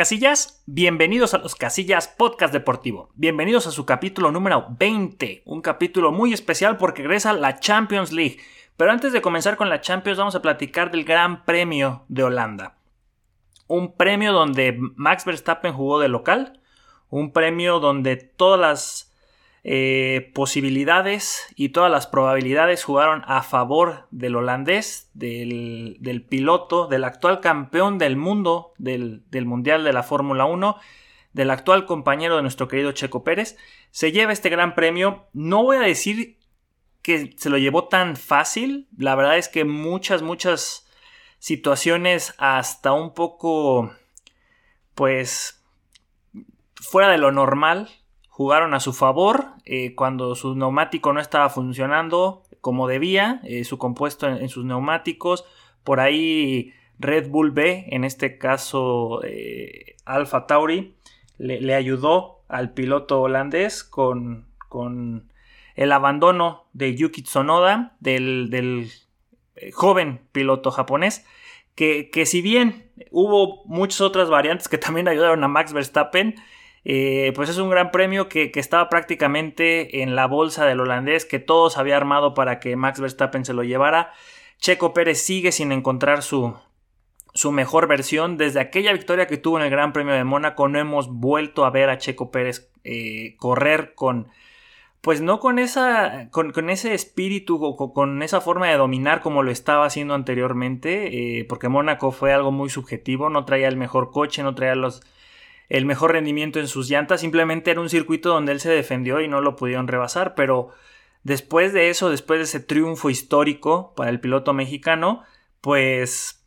Casillas, bienvenidos a los Casillas Podcast Deportivo. Bienvenidos a su capítulo número 20, un capítulo muy especial porque regresa la Champions League. Pero antes de comenzar con la Champions vamos a platicar del Gran Premio de Holanda. Un premio donde Max Verstappen jugó de local, un premio donde todas las eh, posibilidades y todas las probabilidades jugaron a favor del holandés, del, piloto, del actual campeón del mundo del, Mundial de la Fórmula 1, del actual compañero de nuestro querido Checo Pérez. Se lleva este gran premio. No voy a decir que se lo llevó tan fácil. La verdad es que muchas, muchas situaciones hasta un poco, pues, fuera de lo normal jugaron a su favor eh, cuando su neumático no estaba funcionando como debía, eh, su compuesto en, sus neumáticos, por ahí Red Bull B, en este caso eh, Alfa Tauri, le, ayudó al piloto holandés con, con, el abandono de Yuki Tsunoda, del, joven piloto japonés, que, que si bien hubo muchas otras variantes que también ayudaron a Max Verstappen, eh, pues es un gran premio que, estaba prácticamente en la bolsa del holandés, que todos había armado para que Max Verstappen se lo llevara. Checo Pérez sigue sin encontrar su, su mejor versión. Desde aquella victoria que tuvo en el Gran Premio de Mónaco, no hemos vuelto a ver a Checo Pérez eh, correr con. Pues no con esa. con, ese espíritu o con, esa forma de dominar como lo estaba haciendo anteriormente. Eh, porque Mónaco fue algo muy subjetivo. No traía el mejor coche, no traía los el mejor rendimiento en sus llantas, simplemente era un circuito donde él se defendió y no lo pudieron rebasar, pero después de eso, después de ese triunfo histórico para el piloto mexicano, pues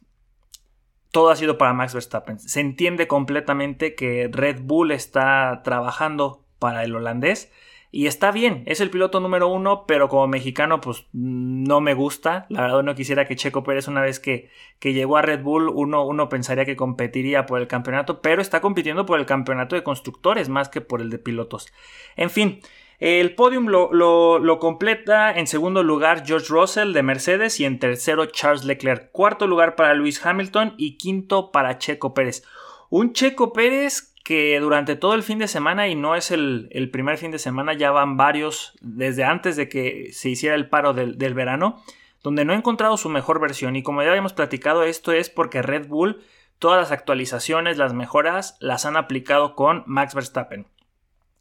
todo ha sido para Max Verstappen. Se entiende completamente que Red Bull está trabajando para el holandés y está bien, es el piloto número uno, pero como mexicano, pues no me gusta. La verdad, no quisiera que Checo Pérez, una vez que, que llegó a Red Bull, uno, uno, pensaría que competiría por el campeonato, pero está compitiendo por el campeonato de constructores más que por el de pilotos. En fin. El podium lo, lo, completa en segundo lugar George Russell de Mercedes y en tercero Charles Leclerc. Cuarto lugar para Lewis Hamilton y quinto para Checo Pérez. Un Checo Pérez que durante todo el fin de semana, y no es el, primer fin de semana, ya van varios desde antes de que se hiciera el paro del, verano, donde no ha encontrado su mejor versión. Y como ya habíamos platicado, esto es porque Red Bull, todas las actualizaciones, las mejoras, las han aplicado con Max Verstappen.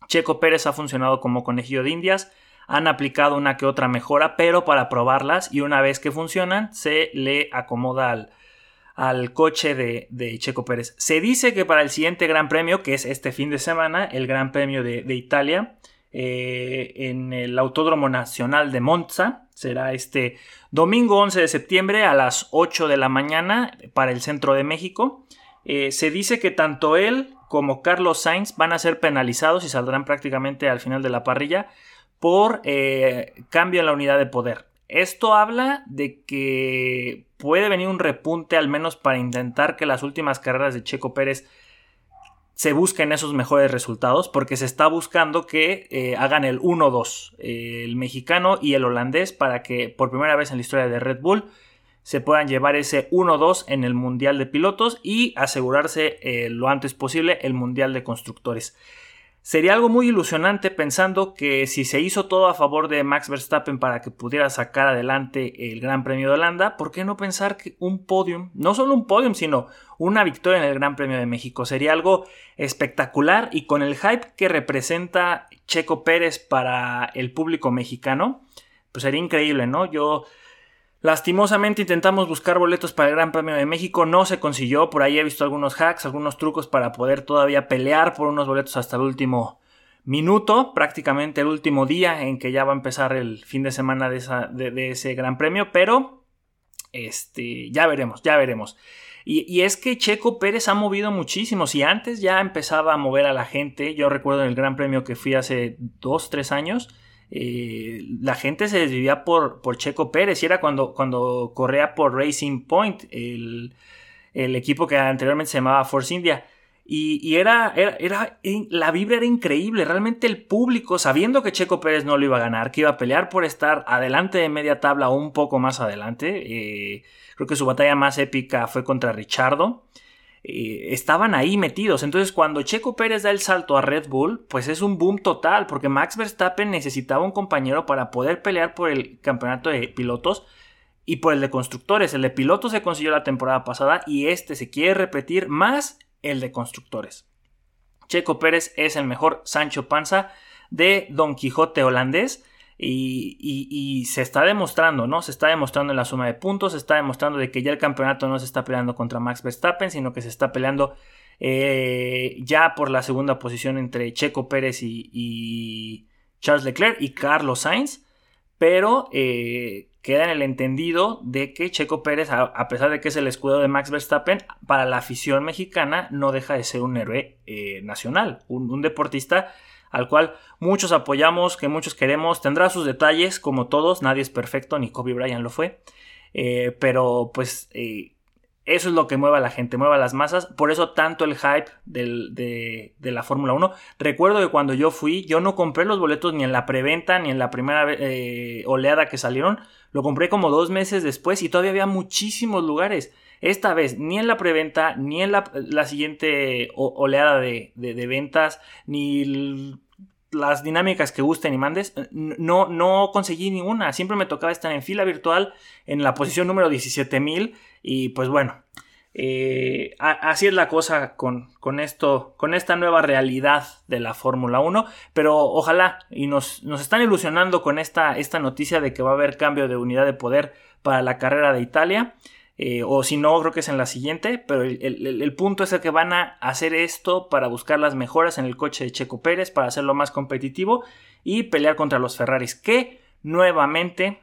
Checo Pérez ha funcionado como conejillo de indias, han aplicado una que otra mejora, pero para probarlas y una vez que funcionan, se le acomoda al, al coche de, Checo Pérez. Se dice que para el siguiente Gran Premio, que es este fin de semana, el Gran Premio de, Italia, eh, en el Autódromo Nacional de Monza, será este domingo 11 de septiembre a las 8 de la mañana para el centro de México. Eh, se dice que tanto él como Carlos Sainz van a ser penalizados y saldrán prácticamente al final de la parrilla por eh, cambio en la unidad de poder. Esto habla de que puede venir un repunte al menos para intentar que las últimas carreras de Checo Pérez se busquen esos mejores resultados porque se está buscando que eh, hagan el 1-2 eh, el mexicano y el holandés para que por primera vez en la historia de Red Bull se puedan llevar ese 1-2 en el Mundial de Pilotos y asegurarse eh, lo antes posible el Mundial de Constructores. Sería algo muy ilusionante pensando que si se hizo todo a favor de Max Verstappen para que pudiera sacar adelante el Gran Premio de Holanda, ¿por qué no pensar que un podium, no solo un podium, sino una victoria en el Gran Premio de México? Sería algo espectacular y con el hype que representa Checo Pérez para el público mexicano, pues sería increíble, ¿no? Yo Lastimosamente intentamos buscar boletos para el Gran Premio de México, no se consiguió, por ahí he visto algunos hacks, algunos trucos para poder todavía pelear por unos boletos hasta el último minuto, prácticamente el último día en que ya va a empezar el fin de semana de, ese Gran Premio, pero este, ya veremos, ya veremos. Y, y, es que Checo Pérez ha movido muchísimo. Si antes ya empezaba a mover a la gente, yo recuerdo en el Gran Premio que fui hace dos, tres años, eh, la gente se desvivía por, por, Checo Pérez y era cuando, cuando corría por Racing Point, el, equipo que anteriormente se llamaba Force India. Y, era, era, la vibra era increíble. Realmente el público, sabiendo que Checo Pérez no lo iba a ganar, que iba a pelear por estar adelante de media tabla o un poco más adelante. Eh, creo que su batalla más épica fue contra Richardo. Eh, estaban ahí metidos. Entonces, cuando Checo Pérez da el salto a Red Bull, pues es un boom total, porque Max Verstappen necesitaba un compañero para poder pelear por el campeonato de pilotos y por el de constructores. El de pilotos se consiguió la temporada pasada y este se quiere repetir más el de constructores. Checo Pérez es el mejor Sancho Panza de Don Quijote holandés y, se está demostrando, ¿no? Se está demostrando en la suma de puntos, se está demostrando de que ya el campeonato no se está peleando contra Max Verstappen, sino que se está peleando eh, ya por la segunda posición entre Checo Pérez y, Charles Leclerc y Carlos Sainz, pero eh, queda en el entendido de que Checo Pérez, a, pesar de que es el escudo de Max Verstappen, para la afición mexicana no deja de ser un héroe eh, nacional, un deportista al cual muchos apoyamos, que muchos queremos. Tendrá sus detalles, como todos, nadie es perfecto, ni Kobe Bryant lo fue. Eh, pero pues eh, eso es lo que mueve a la gente, mueve a las masas. Por eso tanto el hype de, la Fórmula 1. Recuerdo que cuando yo fui, yo no compré los boletos ni en la preventa ni en la primera eh, oleada que salieron. Lo compré como dos meses después y todavía había muchísimos lugares. Esta vez, ni en la preventa, ni en la, siguiente oleada de, ventas, ni las dinámicas que gusten y mandes, no, no conseguí ninguna. Siempre me tocaba estar en fila virtual en la posición número 17.000 y pues bueno, eh, así es la cosa con, con, esto, con esta nueva realidad de la Fórmula 1, pero ojalá y nos, nos, están ilusionando con esta, esta noticia de que va a haber cambio de unidad de poder para la carrera de Italia. Eh, o si no, creo que es en la siguiente, pero el, punto es el que van a hacer esto para buscar las mejoras en el coche de Checo Pérez, para hacerlo más competitivo y pelear contra los Ferraris, que nuevamente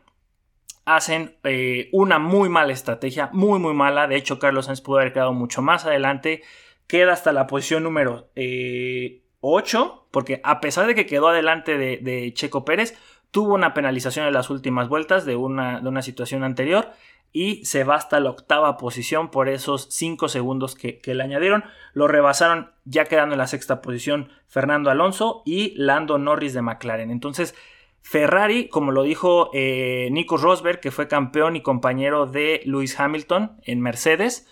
hacen eh, una muy mala estrategia, muy muy mala, de hecho Carlos Sainz pudo haber quedado mucho más adelante, queda hasta la posición número 8, eh, porque a pesar de que quedó adelante de, Checo Pérez, tuvo una penalización en las últimas vueltas de una, de una situación anterior y se va hasta la octava posición por esos 5 segundos que, le añadieron. Lo rebasaron ya quedando en la sexta posición Fernando Alonso y Lando Norris de McLaren. Entonces, Ferrari, como lo dijo eh, Nico Rosberg, que fue campeón y compañero de Lewis Hamilton en Mercedes,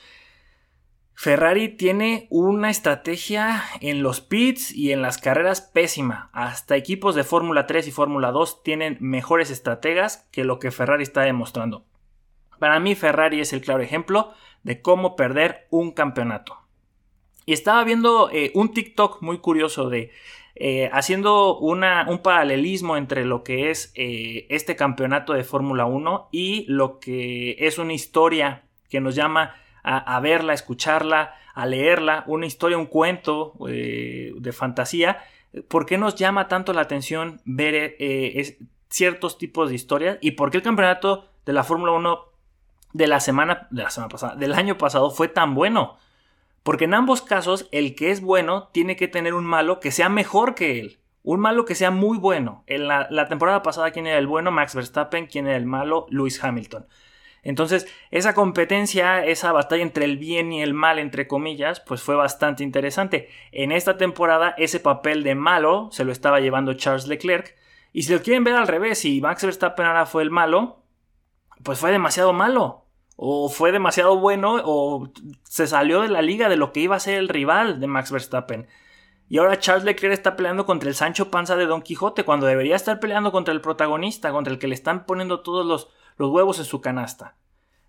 Ferrari tiene una estrategia en los pits y en las carreras pésima. Hasta equipos de Fórmula 3 y Fórmula 2 tienen mejores estrategas que lo que Ferrari está demostrando. Para mí Ferrari es el claro ejemplo de cómo perder un campeonato. Y estaba viendo eh, un TikTok muy curioso de eh, haciendo una, un paralelismo entre lo que es eh, este campeonato de Fórmula 1 y lo que es una historia que nos llama a, verla, a escucharla, a leerla, una historia, un cuento de fantasía. ¿Por qué nos llama tanto la atención ver ciertos tipos de historias y por qué el campeonato de la Fórmula 1 de la semana, de la semana pasada, del año pasado fue tan bueno. Porque en ambos casos, el que es bueno tiene que tener un malo que sea mejor que él. Un malo que sea muy bueno. En la, temporada pasada, ¿quién era el bueno? Max Verstappen. ¿Quién era el malo? Lewis Hamilton. Entonces, esa competencia, esa batalla entre el bien y el mal, entre comillas, pues fue bastante interesante. En esta temporada, ese papel de malo se lo estaba llevando Charles Leclerc. Y si lo quieren ver al revés, si Max Verstappen ahora fue el malo, pues fue demasiado malo. O fue demasiado bueno o se salió de la liga de lo que iba a ser el rival de Max Verstappen. Y ahora Charles Leclerc está peleando contra el Sancho Panza de Don Quijote cuando debería estar peleando contra el protagonista, contra el que le están poniendo todos los, los huevos en su canasta.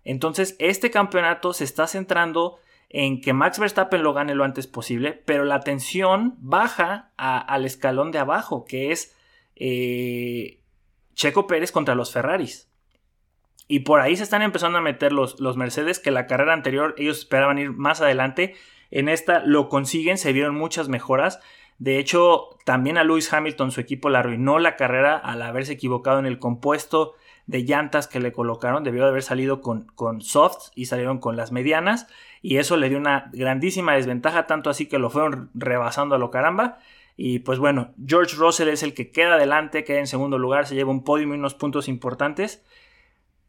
Entonces, este campeonato se está centrando en que Max Verstappen lo gane lo antes posible, pero la atención baja al escalón de abajo, que es eh, Checo Pérez contra los Ferraris. Y por ahí se están empezando a meter los, los Mercedes, que la carrera anterior ellos esperaban ir más adelante. En esta lo consiguen, se vieron muchas mejoras. De hecho, también a Lewis Hamilton su equipo le arruinó la carrera al haberse equivocado en el compuesto de llantas que le colocaron. Debió de haber salido con, con softs y salieron con las medianas. Y eso le dio una grandísima desventaja, tanto así que lo fueron rebasando a lo caramba. Y pues bueno, George Russell es el que queda adelante, queda en segundo lugar, se lleva un podio y unos puntos importantes.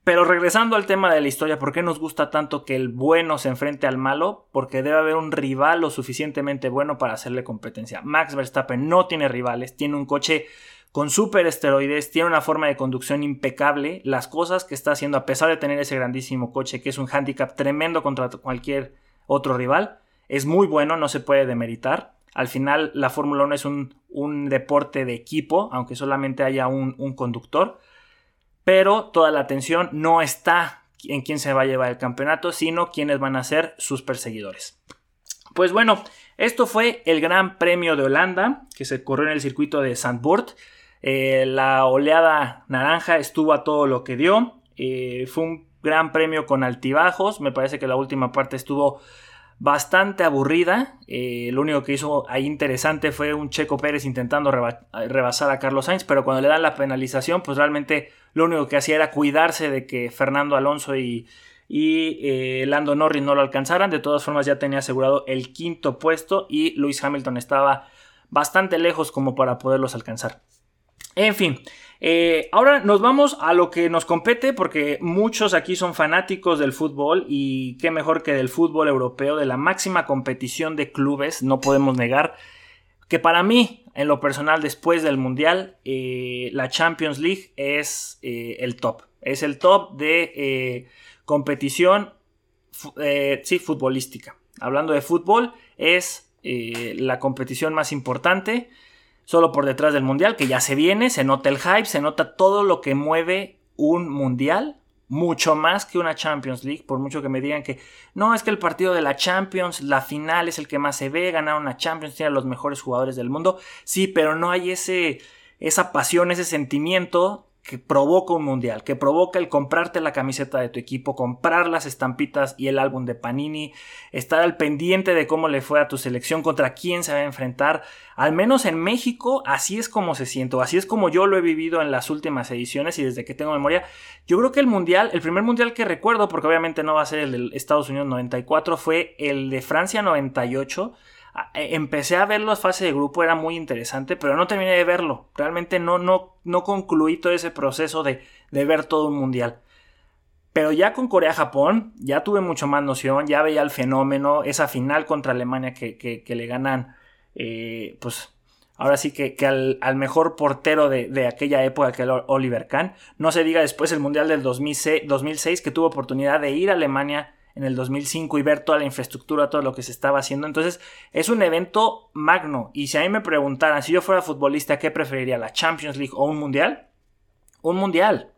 Pero regresando al tema de la historia, ¿por qué nos gusta tanto que el bueno se enfrente al malo? Porque debe haber un rival lo suficientemente bueno para hacerle competencia. Max Verstappen no tiene rivales, tiene un coche con super esteroides, tiene una forma de conducción impecable. Las cosas que está haciendo, a pesar de tener ese grandísimo coche, que es un handicap tremendo contra cualquier otro rival, es muy bueno, no se puede demeritar. Al final la Fórmula 1 es un, deporte de equipo, aunque solamente haya un, un conductor, pero toda la atención no está en quién se va a llevar el campeonato, sino quiénes van a ser sus perseguidores. Pues bueno, esto fue el Gran Premio de Holanda, que se corrió en el circuito de Zandvoort. Eh, la oleada naranja estuvo a todo lo que dio. Eh, fue un gran premio con altibajos. Me parece que la última parte estuvo bastante aburrida. Eh, lo único que hizo ahí interesante fue un Checo Pérez intentando rebasar a Carlos Sainz, pero cuando le dan la penalización, pues realmente lo único que hacía era cuidarse de que Fernando Alonso y, y Lando Norris no lo alcanzaran. De todas formas ya tenía asegurado el quinto puesto y Lewis Hamilton estaba bastante lejos como para poderlos alcanzar. En fin, eh, ahora nos vamos a lo que nos compete porque muchos aquí son fanáticos del fútbol y qué mejor que del fútbol europeo, de la máxima competición de clubes, no podemos negar que para mí, en lo personal, después del Mundial, eh, la Champions League es eh, el top, es el top de competición, sí, futbolística. Hablando de fútbol, es la competición más importante solo por detrás del Mundial, que ya se viene, se nota el hype, se nota todo lo que mueve un Mundial, mucho más que una Champions League, por mucho que me digan que no, es que el partido de la Champions, la final es el que más se ve, ganar una Champions, tiene a los mejores jugadores del mundo, sí, pero no hay ese, esa pasión, ese sentimiento que provoca un mundial, que provoca el comprarte la camiseta de tu equipo, comprar las estampitas y el álbum de Panini, estar al pendiente de cómo le fue a tu selección, contra quién se va a enfrentar. Al menos en México, así es como se siento, así es como yo lo he vivido en las últimas ediciones y desde que tengo memoria. Yo creo que el mundial, el primer mundial que recuerdo, porque obviamente no va a ser el de Estados Unidos 94, fue el de Francia 98 eh, empecé a ver las fases de grupo, era muy interesante, pero no terminé de verlo. Realmente no, no, no concluí todo ese proceso de, ver todo un mundial. Pero ya con Corea-Japón, ya tuve mucho más noción, ya veía el fenómeno, esa final contra Alemania que, le ganan, eh, pues ahora sí que, al, mejor portero de, aquella época, que era Oliver Kahn. No se diga después el Mundial del 2006, 2006 que tuvo oportunidad de ir a Alemania en el 2005 y ver toda la infraestructura, todo lo que se estaba haciendo. Entonces es un evento magno. Y si a mí me preguntaran, si yo fuera futbolista, ¿qué preferiría? ¿La Champions League o un Mundial? Un Mundial.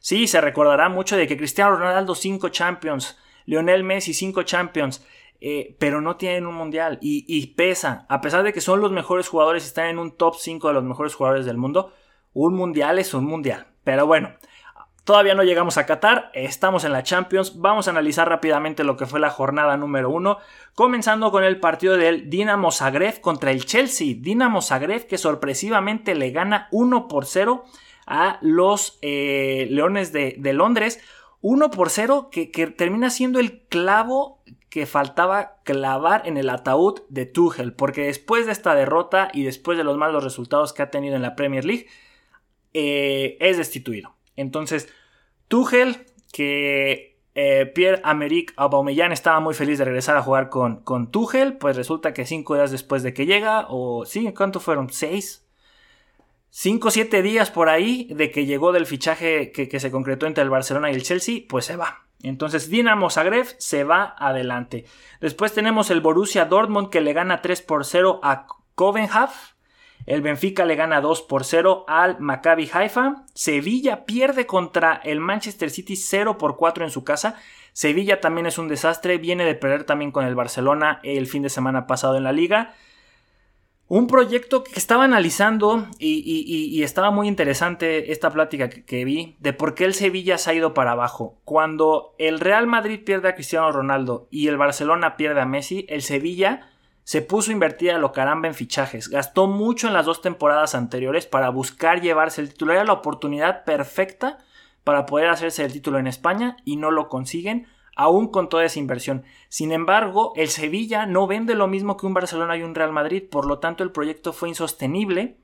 Sí, se recordará mucho de que Cristiano Ronaldo 5 Champions, Lionel Messi 5 Champions, eh, pero no tienen un Mundial. Y, y, pesa, a pesar de que son los mejores jugadores, están en un top 5 de los mejores jugadores del mundo, un Mundial es un Mundial. Pero bueno, Todavía no llegamos a Qatar, estamos en la Champions. Vamos a analizar rápidamente lo que fue la jornada número uno, comenzando con el partido del Dinamo Zagreb contra el Chelsea. Dinamo Zagreb que sorpresivamente le gana 1 por 0 a los eh, Leones de, Londres. 1 por 0 que, que termina siendo el clavo que faltaba clavar en el ataúd de Tuchel, porque después de esta derrota y después de los malos resultados que ha tenido en la Premier League, eh, es destituido. Entonces, Tuchel, que eh, Pierre-Améric Aubameyang estaba muy feliz de regresar a jugar con, con Tuchel, pues resulta que cinco días después de que llega, o sí, ¿cuánto fueron? ¿Seis? Cinco o siete días por ahí de que llegó del fichaje que, que, se concretó entre el Barcelona y el Chelsea, pues se va. Entonces Dinamo Zagreb se va adelante. Después tenemos el Borussia Dortmund que le gana 3 por 0 a Copenhagen. El Benfica le gana 2 por 0 al Maccabi Haifa. Sevilla pierde contra el Manchester City 0 por 4 en su casa. Sevilla también es un desastre. Viene de perder también con el Barcelona el fin de semana pasado en la liga. Un proyecto que estaba analizando y, estaba muy interesante esta plática que, que, vi de por qué el Sevilla se ha ido para abajo. Cuando el Real Madrid pierde a Cristiano Ronaldo y el Barcelona pierde a Messi, el Sevilla se puso a invertir a lo caramba en fichajes, gastó mucho en las dos temporadas anteriores para buscar llevarse el título, era la oportunidad perfecta para poder hacerse el título en España y no lo consiguen, aún con toda esa inversión. Sin embargo, el Sevilla no vende lo mismo que un Barcelona y un Real Madrid, por lo tanto el proyecto fue insostenible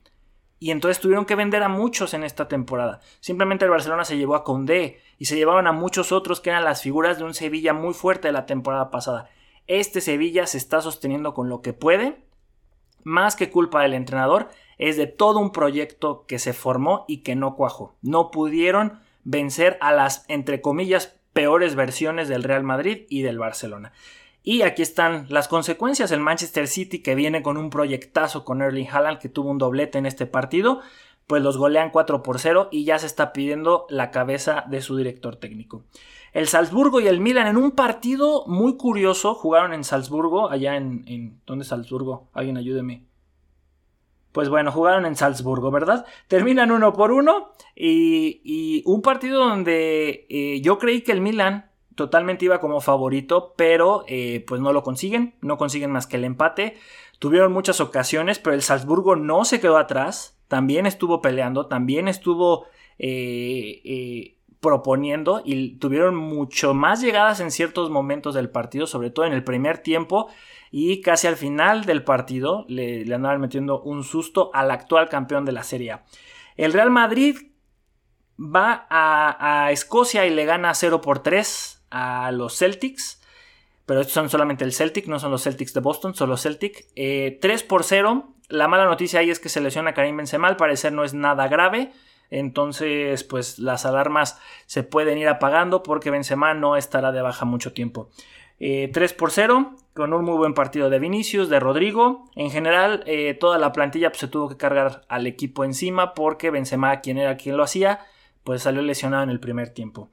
y entonces tuvieron que vender a muchos en esta temporada. Simplemente el Barcelona se llevó a Condé y se llevaban a muchos otros que eran las figuras de un Sevilla muy fuerte de la temporada pasada. Este Sevilla se está sosteniendo con lo que puede. Más que culpa del entrenador, es de todo un proyecto que se formó y que no cuajó. No pudieron vencer a las, entre comillas, peores versiones del Real Madrid y del Barcelona. Y aquí están las consecuencias. El Manchester City que viene con un proyectazo con Erling Haaland que tuvo un doblete en este partido, pues los golean 4 por 0 y ya se está pidiendo la cabeza de su director técnico. El Salzburgo y el Milan en un partido muy curioso jugaron en Salzburgo, allá en... en ¿Dónde es Salzburgo? Alguien ayúdeme. Pues bueno, jugaron en Salzburgo, ¿verdad? Terminan uno por uno y, un partido donde eh, yo creí que el Milan totalmente iba como favorito, pero eh, pues no lo consiguen, no consiguen más que el empate. Tuvieron muchas ocasiones, pero el Salzburgo no se quedó atrás, también estuvo peleando, también estuvo eh, proponiendo y tuvieron mucho más llegadas en ciertos momentos del partido, sobre todo en el primer tiempo y casi al final del partido le, andaban metiendo un susto al actual campeón de la Serie El Real Madrid va a, Escocia y le gana 0 por 3 a los Celtics. Pero estos son solamente el Celtic, no son los Celtics de Boston, son los Celtic. 3 eh, por 0. La mala noticia ahí es que se lesiona Karim Benzema, al parecer no es nada grave. Entonces, pues las alarmas se pueden ir apagando porque Benzema no estará de baja mucho tiempo. 3 eh, por 0, con un muy buen partido de Vinicius, de Rodrigo. En general, eh, toda la plantilla pues, se tuvo que cargar al equipo encima porque Benzema, quien era quien lo hacía, pues salió lesionado en el primer tiempo.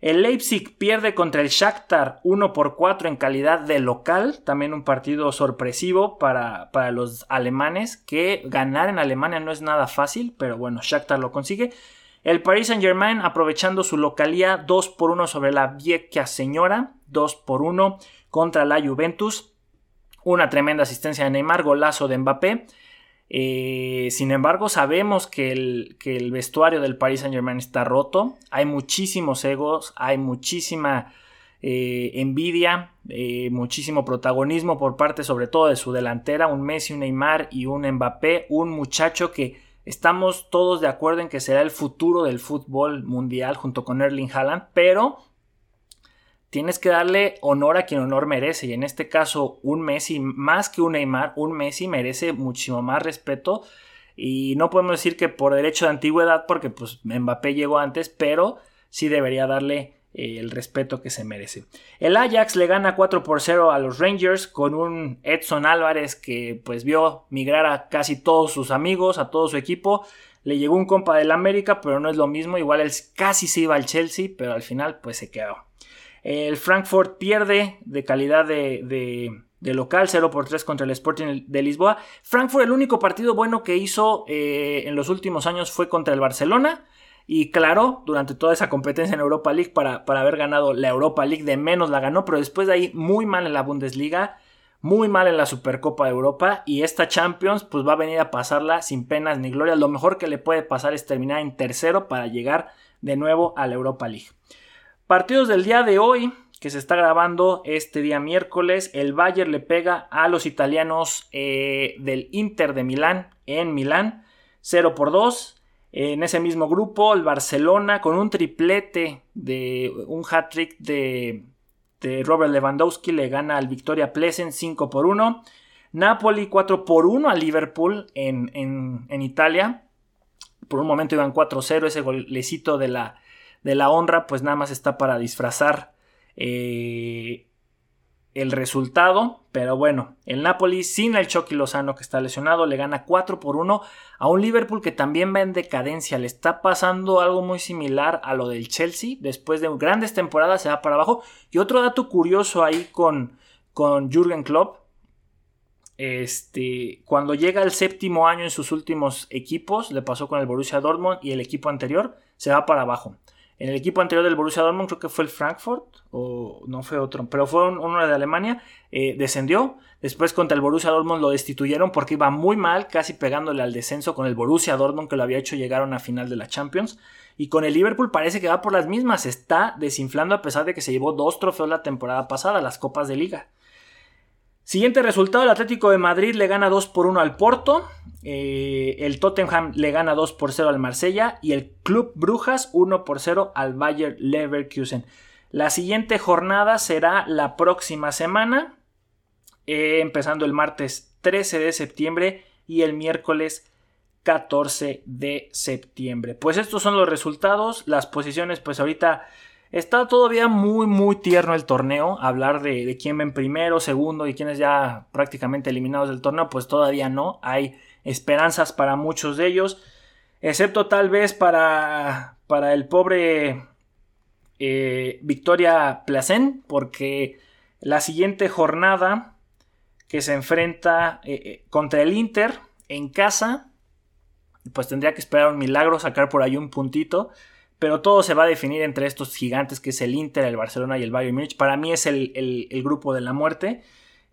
El Leipzig pierde contra el Shakhtar 1 por 4 en calidad de local, también un partido sorpresivo para, para, los alemanes, que ganar en Alemania no es nada fácil, pero bueno, Shakhtar lo consigue. El Paris Saint Germain aprovechando su localía 2 por 1 sobre la vieja señora, 2 por 1 contra la Juventus. Una tremenda asistencia de Neymar, golazo de Mbappé. Eh, sin embargo, sabemos que el, que el, vestuario del Paris Saint Germain está roto. Hay muchísimos egos, hay muchísima eh, envidia, eh, muchísimo protagonismo por parte sobre todo de su delantera, un Messi, un Neymar y un Mbappé, un muchacho que Estamos todos de acuerdo en que será el futuro del fútbol mundial junto con Erling Haaland, pero tienes que darle honor a quien honor merece. Y en este caso, un Messi, más que un Neymar, un Messi merece muchísimo más respeto. Y no podemos decir que por derecho de antigüedad, porque pues Mbappé llegó antes, pero sí debería darle eh, el respeto que se merece. El Ajax le gana 4 por 0 a los Rangers con un Edson Álvarez que pues vio migrar a casi todos sus amigos, a todo su equipo. Le llegó un compa del América, pero no es lo mismo. Igual él casi se iba al Chelsea, pero al final pues se quedó. El Frankfurt pierde de calidad de, local 0 por 3 contra el Sporting de Lisboa. Frankfurt el único partido bueno que hizo eh, en los últimos años fue contra el Barcelona. Y claro, durante toda esa competencia en Europa League, para, para, haber ganado la Europa League, de menos la ganó, pero después de ahí muy mal en la Bundesliga, muy mal en la Supercopa de Europa. Y esta Champions, pues va a venir a pasarla sin penas ni gloria. Lo mejor que le puede pasar es terminar en tercero para llegar de nuevo a la Europa League. Partidos del día de hoy, que se está grabando este día miércoles. El Bayern le pega a los italianos eh, del Inter de Milán en Milán, 0 por 2. En ese mismo grupo, el Barcelona con un triplete de un hat-trick de, Robert Lewandowski le gana al Victoria Plesen 5 por 1. Napoli 4 por 1 al Liverpool en, Italia. Por un momento iban 4-0. Ese golecito de la, de la honra, pues nada más está para disfrazar eh, el resultado, pero bueno, el Napoli sin el Chucky Lozano que está lesionado le gana 4 por 1 a un Liverpool que también va en decadencia, le está pasando algo muy similar a lo del Chelsea, después de grandes temporadas se va para abajo. Y otro dato curioso ahí con, con Jürgen Klopp, este, cuando llega el séptimo año en sus últimos equipos, le pasó con el Borussia Dortmund y el equipo anterior, se va para abajo. En el equipo anterior del Borussia Dortmund, creo que fue el Frankfurt, o no fue otro, pero fue uno de Alemania, eh, descendió. Después contra el Borussia Dortmund lo destituyeron porque iba muy mal, casi pegándole al descenso con el Borussia Dortmund que lo había hecho llegar a una final de la Champions. Y con el Liverpool parece que va por las mismas, está desinflando a pesar de que se llevó dos trofeos la temporada pasada, las Copas de Liga. Siguiente resultado, el Atlético de Madrid le gana 2 por 1 al Porto, eh, el Tottenham le gana 2 por 0 al Marsella y el Club Brujas 1 por 0 al Bayer Leverkusen. La siguiente jornada será la próxima semana, eh, empezando el martes 13 de septiembre y el miércoles 14 de septiembre. Pues estos son los resultados, las posiciones pues ahorita Está todavía muy, muy tierno el torneo. Hablar de, de quién ven primero, segundo y quiénes ya prácticamente eliminados del torneo, pues todavía no. Hay esperanzas para muchos de ellos. Excepto tal vez para, para el pobre eh, Victoria Placen, porque la siguiente jornada que se enfrenta eh, eh, contra el Inter en casa, pues tendría que esperar un milagro, sacar por ahí un puntito. Pero todo se va a definir entre estos gigantes que es el Inter, el Barcelona y el Bayern Múnich. Para mí es el, grupo de la muerte.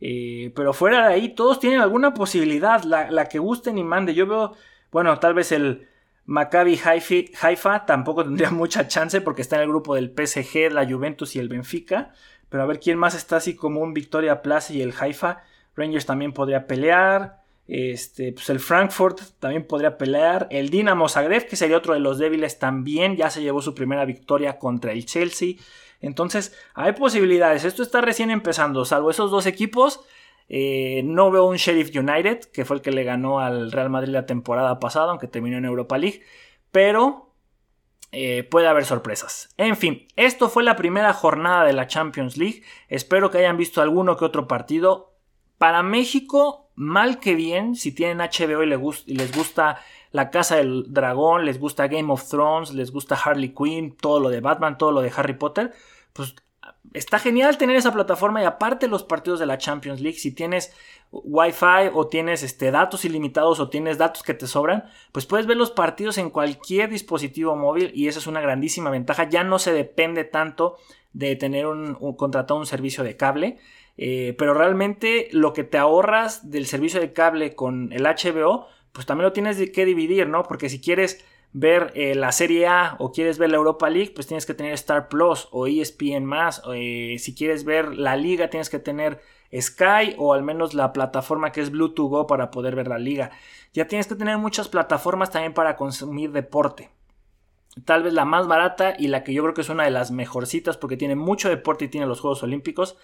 Eh, pero fuera de ahí, todos tienen alguna posibilidad. La, que gusten y mande. Yo veo, bueno, tal vez el Maccabi Haifa tampoco tendría mucha chance porque está en el grupo del PSG, la Juventus y el Benfica. Pero a ver quién más está así como un Victoria Plaza y el Haifa. Rangers también podría pelear. Este, pues el Frankfurt también podría pelear. El Dinamo Zagreb, que sería otro de los débiles, también ya se llevó su primera victoria contra el Chelsea. Entonces, hay posibilidades. Esto está recién empezando. Salvo esos dos equipos, eh, no veo un Sheriff United, que fue el que le ganó al Real Madrid la temporada pasada, aunque terminó en Europa League. Pero eh, puede haber sorpresas. En fin, esto fue la primera jornada de la Champions League. Espero que hayan visto alguno que otro partido. Para México, mal que bien, si tienen HBO y les, gusta, La Casa del Dragón, les gusta Game of Thrones, les gusta Harley Quinn, todo lo de Batman, todo lo de Harry Potter, pues está genial tener esa plataforma y aparte los partidos de la Champions League, si tienes Wi-Fi o tienes este, datos ilimitados o tienes datos que te sobran, pues puedes ver los partidos en cualquier dispositivo móvil y esa es una grandísima ventaja. Ya no se depende tanto de tener un, un contratado un servicio de cable. Eh, pero realmente lo que te ahorras del servicio de cable con el HBO, pues también lo tienes que dividir, ¿no? Porque si quieres ver eh, la Serie A o quieres ver la Europa League, pues tienes que tener Star Plus o ESPN más. Eh, si quieres ver la liga, tienes que tener Sky o al menos la plataforma que es Bluetooth Go para poder ver la liga. Ya tienes que tener muchas plataformas también para consumir deporte. Tal vez la más barata y la que yo creo que es una de las mejorcitas porque tiene mucho deporte y tiene los Juegos Olímpicos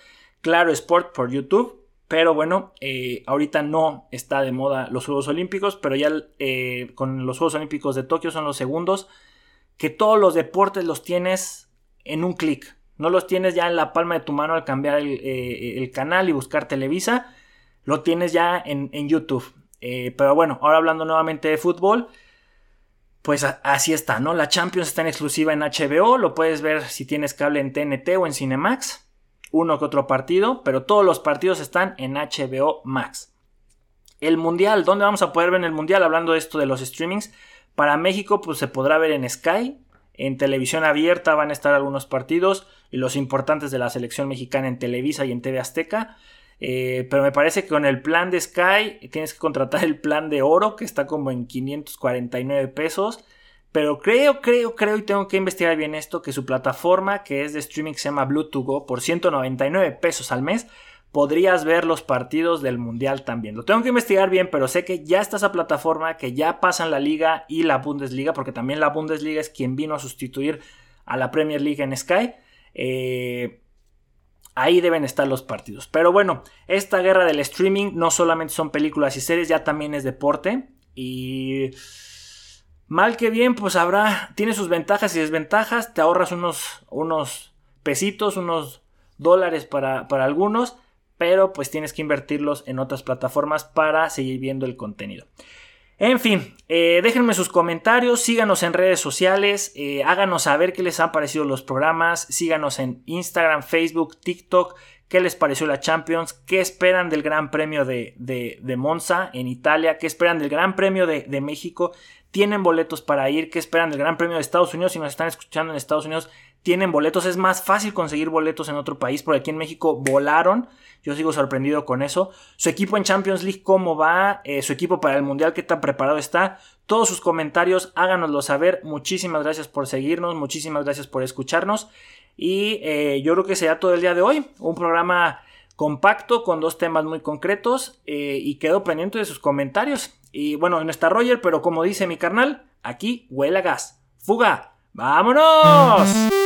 Claro Sport por YouTube. Pero bueno, eh, ahorita no está de moda los Juegos Olímpicos, pero ya eh, con los Juegos Olímpicos de Tokio son los segundos, que todos los deportes los tienes en un clic. No los tienes ya en la palma de tu mano al cambiar el, eh, canal y buscar Televisa. Lo tienes ya en, en YouTube. pero bueno, ahora hablando nuevamente de fútbol, pues así está, ¿no? La Champions está en exclusiva en HBO. Lo puedes ver si tienes cable en TNT o en Cinemax uno que otro partido, pero todos los partidos están en HBO Max. El Mundial, ¿dónde vamos a poder ver en el Mundial? Hablando de esto de los streamings. Para México, pues se podrá ver en Sky. En televisión abierta van a estar algunos partidos y los importantes de la selección mexicana en Televisa y en TV Azteca. Eh, pero me parece que con el plan de Sky tienes que contratar el plan de oro que está como en 549 pesos. Pero creo, creo, creo y tengo que investigar bien esto, que su plataforma que es de streaming se llama Bluetooth por 199 pesos al mes. Podrías ver los partidos del Mundial también. Lo tengo que investigar bien, pero sé que ya está esa plataforma, que ya pasan la Liga y la Bundesliga, porque también la Bundesliga es quien vino a sustituir a la Premier League en Sky. Eh, ahí deben estar los partidos. Pero bueno, esta guerra del streaming no solamente son películas y series, ya también es deporte. Y Mal que bien, pues habrá, tiene sus ventajas y desventajas, te ahorras unos, unos pesitos, unos dólares para, para algunos, pero pues tienes que invertirlos en otras plataformas para seguir viendo el contenido. En fin, eh, déjenme sus comentarios, síganos en redes sociales, eh, háganos saber qué les han parecido los programas, síganos en Instagram, Facebook, TikTok, qué les pareció la Champions, qué esperan del Gran Premio de, de, Monza en Italia, qué esperan del Gran Premio de, de México tienen boletos para ir, ¿Qué esperan del Gran Premio de Estados Unidos, si nos están escuchando en Estados Unidos, tienen boletos, es más fácil conseguir boletos en otro país, porque aquí en México volaron, yo sigo sorprendido con eso, su equipo en Champions League, cómo va, eh, su equipo para el Mundial, qué tan preparado está, todos sus comentarios, háganoslo saber, muchísimas gracias por seguirnos, muchísimas gracias por escucharnos, y eh, yo creo que será todo el día de hoy, un programa compacto con dos temas muy concretos eh, y quedo pendiente de sus comentarios. Y bueno, no está Roger, pero como dice mi carnal, aquí huele gas. ¡Fuga! ¡Vámonos!